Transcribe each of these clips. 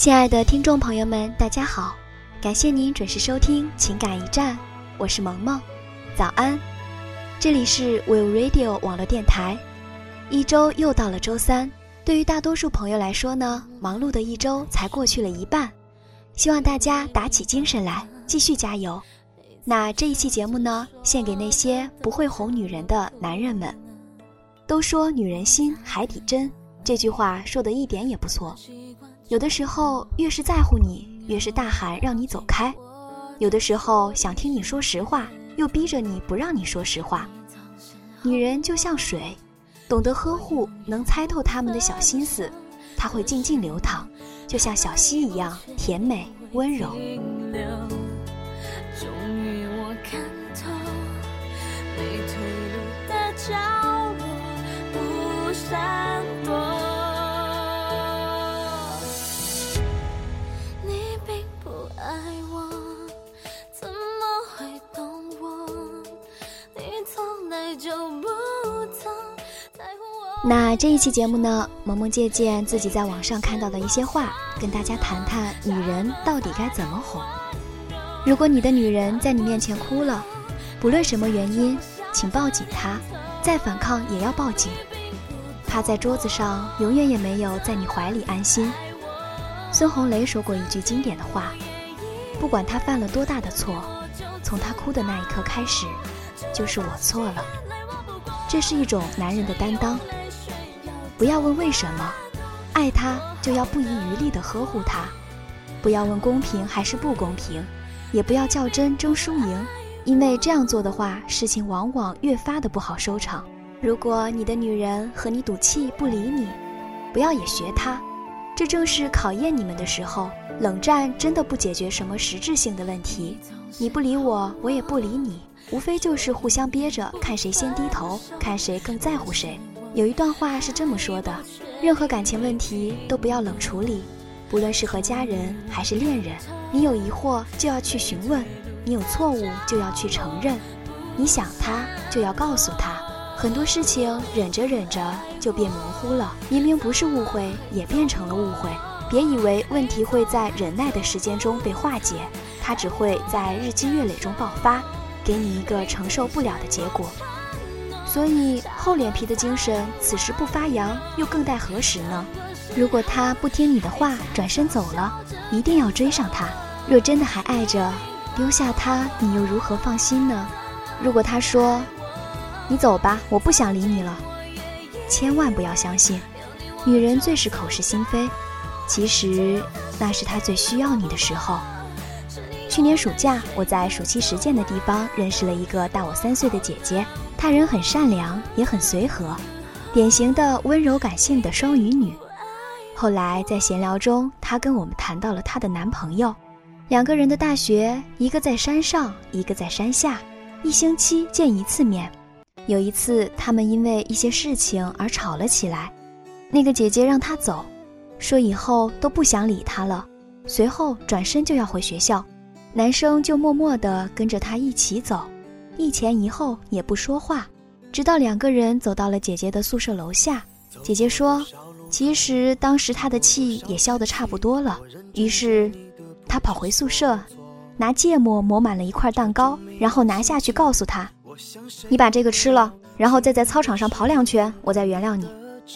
亲爱的听众朋友们，大家好，感谢您准时收听情感驿站，我是萌萌，早安，这里是 Will Radio 网络电台，一周又到了周三，对于大多数朋友来说呢，忙碌的一周才过去了一半，希望大家打起精神来，继续加油。那这一期节目呢，献给那些不会哄女人的男人们。都说女人心海底针，这句话说的一点也不错。有的时候，越是在乎你，越是大喊让你走开；有的时候想听你说实话，又逼着你不让你说实话。女人就像水，懂得呵护，能猜透他们的小心思，她会静静流淌，就像小溪一样甜美温柔。那这一期节目呢，萌萌借鉴自己在网上看到的一些话，跟大家谈谈女人到底该怎么哄。如果你的女人在你面前哭了，不论什么原因，请抱紧她，再反抗也要抱紧。趴在桌子上，永远也没有在你怀里安心。孙红雷说过一句经典的话：不管他犯了多大的错，从他哭的那一刻开始，就是我错了。这是一种男人的担当。不要问为什么，爱他就要不遗余力地呵护他；不要问公平还是不公平，也不要较真争输赢，因为这样做的话，事情往往越发的不好收场。如果你的女人和你赌气不理你，不要也学她，这正是考验你们的时候。冷战真的不解决什么实质性的问题，你不理我，我也不理你，无非就是互相憋着，看谁先低头，看谁更在乎谁。有一段话是这么说的：任何感情问题都不要冷处理，不论是和家人还是恋人，你有疑惑就要去询问，你有错误就要去承认，你想他就要告诉他。很多事情忍着忍着就变模糊了，明明不是误会，也变成了误会。别以为问题会在忍耐的时间中被化解，它只会在日积月累中爆发，给你一个承受不了的结果。所以厚脸皮的精神，此时不发扬，又更待何时呢？如果他不听你的话，转身走了，一定要追上他。若真的还爱着，丢下他，你又如何放心呢？如果他说：“你走吧，我不想理你了。”千万不要相信，女人最是口是心非。其实那是他最需要你的时候。去年暑假，我在暑期实践的地方认识了一个大我三岁的姐姐，她人很善良，也很随和，典型的温柔感性的双鱼女。后来在闲聊中，她跟我们谈到了她的男朋友，两个人的大学，一个在山上，一个在山下，一星期见一次面。有一次，他们因为一些事情而吵了起来，那个姐姐让她走，说以后都不想理他了，随后转身就要回学校。男生就默默地跟着她一起走，一前一后也不说话，直到两个人走到了姐姐的宿舍楼下。姐姐说：“其实当时她的气也消得差不多了。”于是，她跑回宿舍，拿芥末抹满了一块蛋糕，然后拿下去告诉他：“你把这个吃了，然后再在操场上跑两圈，我再原谅你。”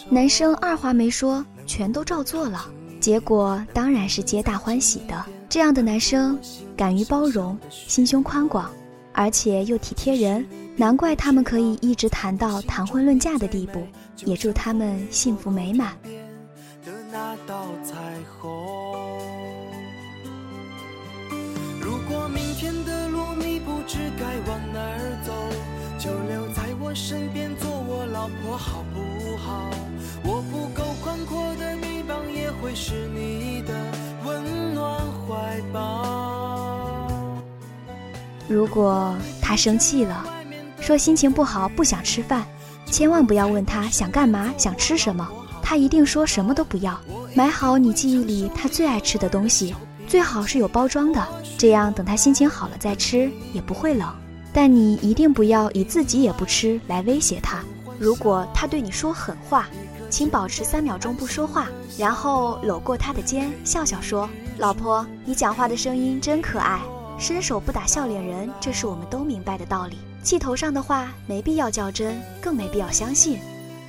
男生二话没说，全都照做了。结果当然是皆大欢喜的。这样的男生，敢于包容，心胸宽广，而且又体贴人，难怪他们可以一直谈到谈婚论嫁的地步。也祝他们幸福美满。如果明天的路你不知该往哪儿走，就留在我身边做我老婆好不好？如果他生气了，说心情不好不想吃饭，千万不要问他想干嘛想吃什么，他一定说什么都不要。买好你记忆里他最爱吃的东西，最好是有包装的，这样等他心情好了再吃也不会冷。但你一定不要以自己也不吃来威胁他。如果他对你说狠话，请保持三秒钟不说话，然后搂过他的肩，笑笑说：“老婆，你讲话的声音真可爱。伸手不打笑脸人，这是我们都明白的道理。气头上的话没必要较真，更没必要相信。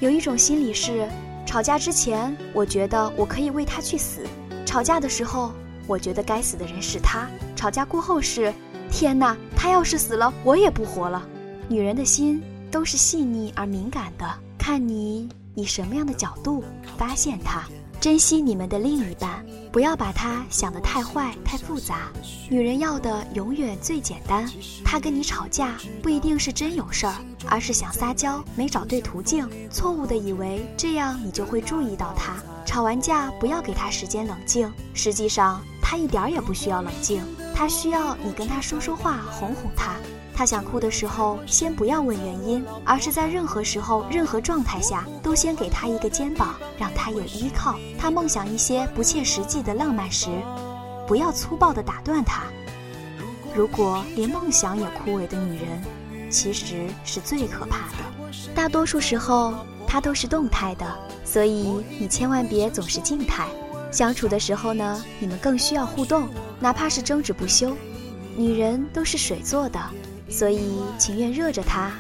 有一种心理是，吵架之前我觉得我可以为他去死，吵架的时候我觉得该死的人是他，吵架过后是，天哪，他要是死了，我也不活了。女人的心都是细腻而敏感的，看你。”以什么样的角度发现他？珍惜你们的另一半，不要把他想得太坏、太复杂。女人要的永远最简单。他跟你吵架不一定是真有事儿，而是想撒娇，没找对途径，错误的以为这样你就会注意到他。吵完架不要给他时间冷静，实际上他一点儿也不需要冷静，他需要你跟他说说话，哄哄他。他想哭的时候，先不要问原因，而是在任何时候、任何状态下，都先给他一个肩膀，让他有依靠。他梦想一些不切实际的浪漫时，不要粗暴地打断他。如果连梦想也枯萎的女人，其实是最可怕的。大多数时候，她都是动态的，所以你千万别总是静态。相处的时候呢，你们更需要互动，哪怕是争执不休。女人都是水做的。所以情愿热着她，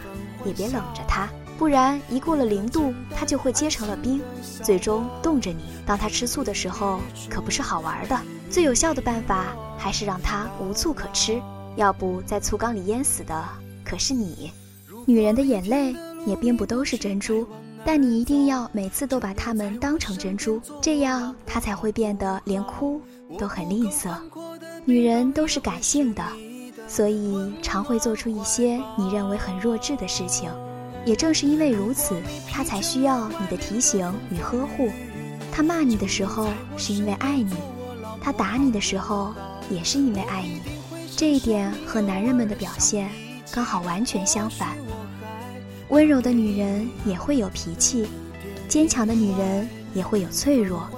也别冷着她，不然一过了零度，她就会结成了冰，最终冻着你。当她吃醋的时候，可不是好玩的。最有效的办法还是让她无醋可吃，要不在醋缸里淹死的可是你。女人的眼泪也并不都是珍珠，但你一定要每次都把它们当成珍珠，这样她才会变得连哭都很吝啬。女人都是感性的。所以常会做出一些你认为很弱智的事情，也正是因为如此，他才需要你的提醒与呵护。他骂你的时候是因为爱你，他打你的时候也是因为爱你。这一点和男人们的表现刚好完全相反。温柔的女人也会有脾气，坚强的女人也会有脆弱，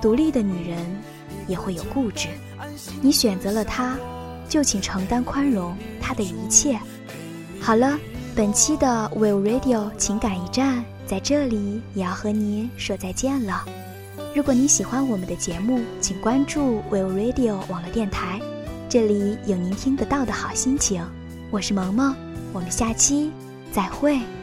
独立的女人也会有固执。你选择了他。就请承担宽容他的一切。好了，本期的 Will Radio 情感驿站在这里也要和您说再见了。如果你喜欢我们的节目，请关注 Will Radio 网络电台，这里有您听得到的好心情。我是萌萌，我们下期再会。